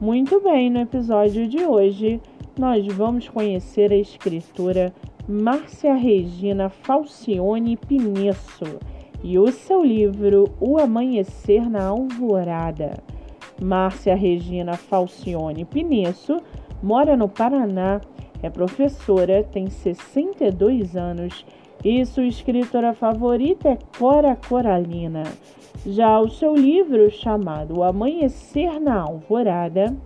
Muito bem, no episódio de hoje nós vamos conhecer a escritora Márcia Regina Falcione Pinesso e o seu livro O Amanhecer na Alvorada. Márcia Regina Falcione Pinesso mora no Paraná, é professora, tem 62 anos e sua escritora favorita é Cora Coralina. Já o seu livro chamado O Amanhecer na Alvorada,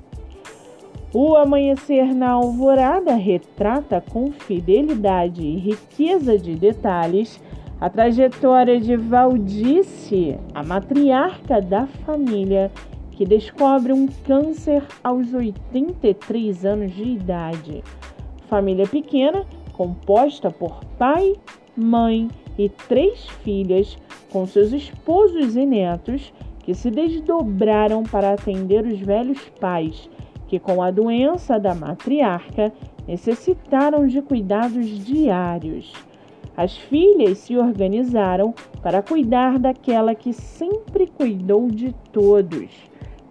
o Amanhecer na Alvorada retrata com fidelidade e riqueza de detalhes a trajetória de Valdice, a matriarca da família, que descobre um câncer aos 83 anos de idade. Família pequena, composta por pai, mãe e três filhas, com seus esposos e netos, que se desdobraram para atender os velhos pais, que com a doença da matriarca necessitaram de cuidados diários. As filhas se organizaram para cuidar daquela que sempre cuidou de todos.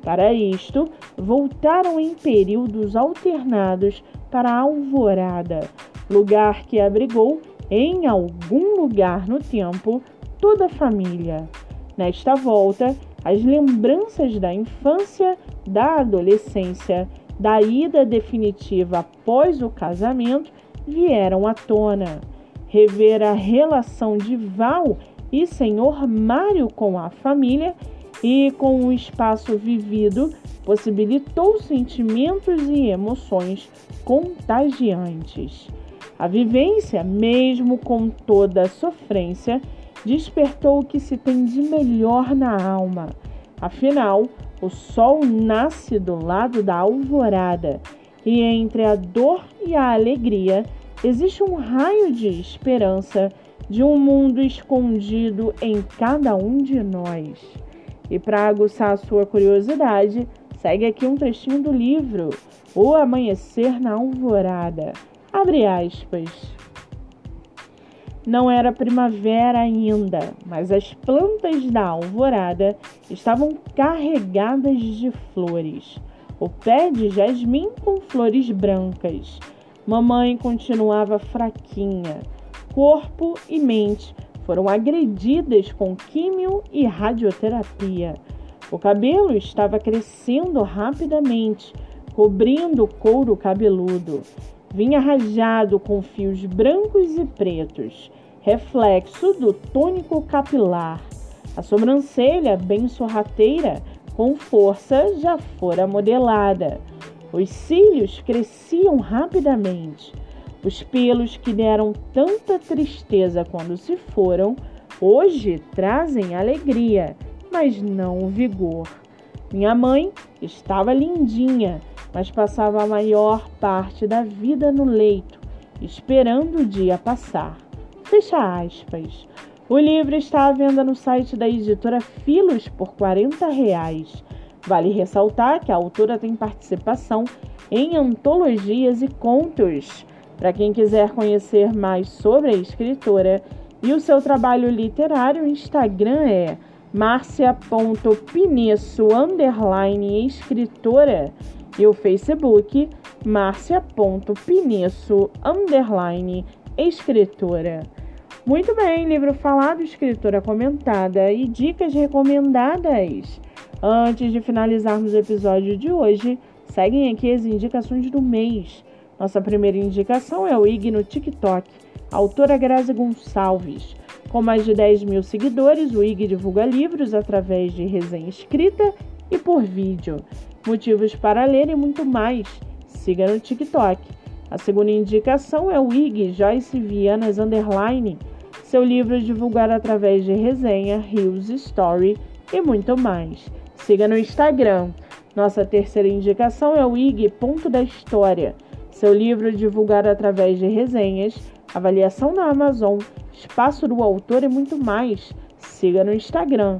Para isto, voltaram em períodos alternados para a Alvorada, lugar que abrigou em algum lugar no tempo toda a família. Nesta volta, as lembranças da infância, da adolescência, da ida definitiva após o casamento vieram à tona. Rever a relação de Val e senhor Mário com a família e com o espaço vivido possibilitou sentimentos e emoções contagiantes. A vivência, mesmo com toda a sofrência, despertou o que se tem de melhor na alma. Afinal, o sol nasce do lado da alvorada e entre a dor e a alegria existe um raio de esperança de um mundo escondido em cada um de nós. E para aguçar a sua curiosidade, segue aqui um trechinho do livro O Amanhecer na Alvorada Abre aspas. Não era primavera ainda, mas as plantas da alvorada estavam carregadas de flores. O pé de jasmim com flores brancas. Mamãe continuava fraquinha. Corpo e mente foram agredidas com químio e radioterapia. O cabelo estava crescendo rapidamente, cobrindo o couro cabeludo vinha rajado com fios brancos e pretos, reflexo do tônico capilar. A sobrancelha, bem sorrateira, com força já fora modelada. Os cílios cresciam rapidamente. Os pelos que deram tanta tristeza quando se foram, hoje trazem alegria, mas não vigor. Minha mãe estava lindinha, mas passava a maior parte da vida no leito, esperando o dia passar. Fecha aspas. O livro está à venda no site da editora Filos por 40 reais. Vale ressaltar que a autora tem participação em antologias e contos. Para quem quiser conhecer mais sobre a escritora e o seu trabalho literário, o Instagram é marcia.pinesso escritora e o Facebook marcia.pinesso underline escritora. Muito bem, livro falado, escritora comentada e dicas recomendadas. Antes de finalizarmos o episódio de hoje, seguem aqui as indicações do mês. Nossa primeira indicação é o IG no TikTok, autora Grazi Gonçalves. Com mais de 10 mil seguidores, o IG divulga livros através de resenha escrita e por vídeo. Motivos para ler e muito mais. Siga no TikTok. A segunda indicação é o IG Joyce Vianas Underline, seu livro é divulgado através de resenha, reels, story e muito mais. Siga no Instagram. Nossa terceira indicação é o IG Ponto da História, seu livro é divulgado através de resenhas, avaliação na Amazon, espaço do autor e muito mais. Siga no Instagram.